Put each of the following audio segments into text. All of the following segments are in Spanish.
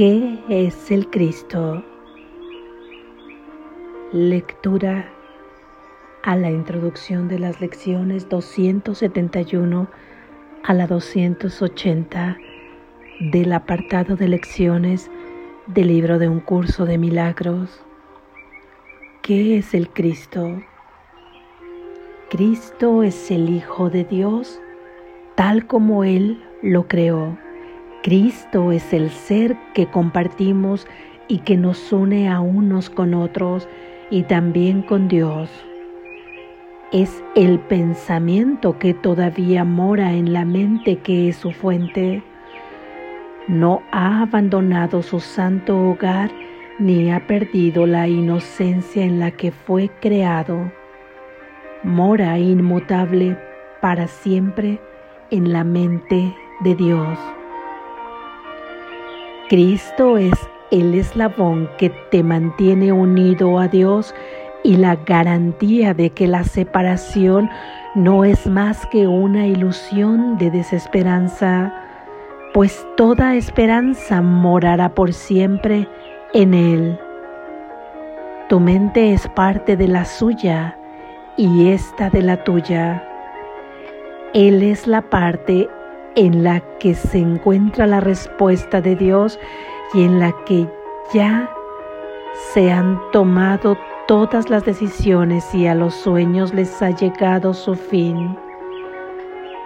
¿Qué es el Cristo? Lectura a la introducción de las lecciones 271 a la 280 del apartado de lecciones del libro de un curso de milagros. ¿Qué es el Cristo? Cristo es el Hijo de Dios tal como Él lo creó. Cristo es el ser que compartimos y que nos une a unos con otros y también con Dios. Es el pensamiento que todavía mora en la mente que es su fuente. No ha abandonado su santo hogar ni ha perdido la inocencia en la que fue creado. Mora inmutable para siempre en la mente de Dios. Cristo es el eslabón que te mantiene unido a Dios y la garantía de que la separación no es más que una ilusión de desesperanza, pues toda esperanza morará por siempre en Él. Tu mente es parte de la suya y esta de la tuya. Él es la parte en la que se encuentra la respuesta de Dios y en la que ya se han tomado todas las decisiones y a los sueños les ha llegado su fin.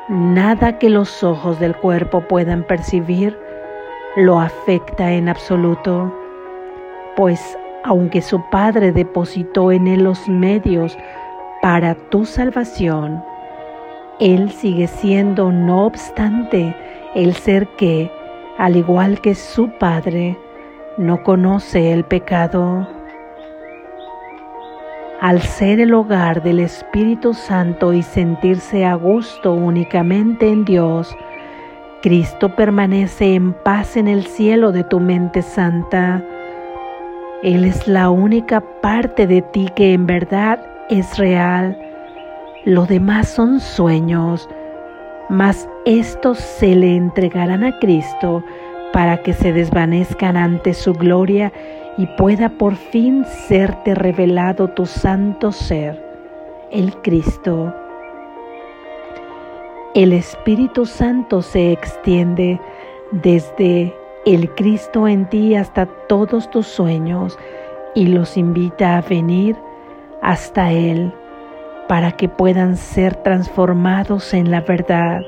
Nada que los ojos del cuerpo puedan percibir lo afecta en absoluto, pues aunque su Padre depositó en él los medios para tu salvación, Él sigue siendo, no obstante, el ser que, al igual que su Padre, no conoce el pecado. Al ser el hogar del Espíritu Santo y sentirse a gusto únicamente en Dios, Cristo permanece en paz en el cielo de tu mente santa. Él es la única parte de ti que en verdad es real. Lo demás son sueños, mas estos se le entregarán a Cristo para que se desvanezcan ante su gloria y pueda por fin serte revelado tu santo ser, el Cristo. El Espíritu Santo se extiende desde el Cristo en ti hasta todos tus sueños y los invita a venir hasta Él para que puedan ser transformados en la verdad.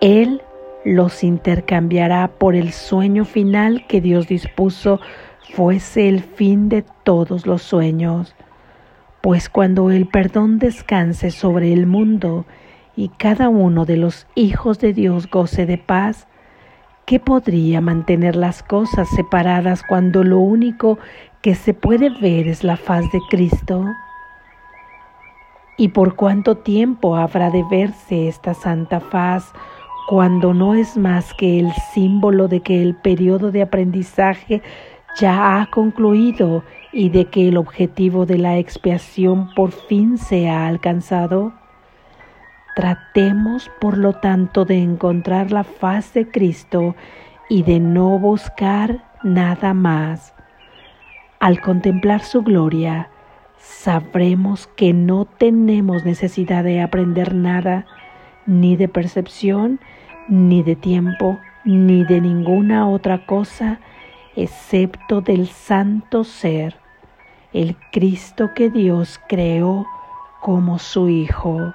Él los intercambiará por el sueño final que Dios dispuso fuese el fin de todos los sueños. Pues cuando el perdón descanse sobre el mundo y cada uno de los hijos de Dios goce de paz, ¿qué podría mantener las cosas separadas cuando lo único que se puede ver es la faz de Cristo? ¿Y por cuánto tiempo habrá de verse esta santa faz cuando no es más que el símbolo de que el periodo de aprendizaje ya ha concluido y de que el objetivo de la expiación por fin se ha alcanzado? Tratemos, por lo tanto, de encontrar la faz de Cristo y de no buscar nada más. Al contemplar su gloria, sabremos que no tenemos necesidad de aprender nada, ni de percepción, ni de tiempo, ni de ninguna otra cosa, excepto del santo ser, el Cristo que Dios creó como su Hijo.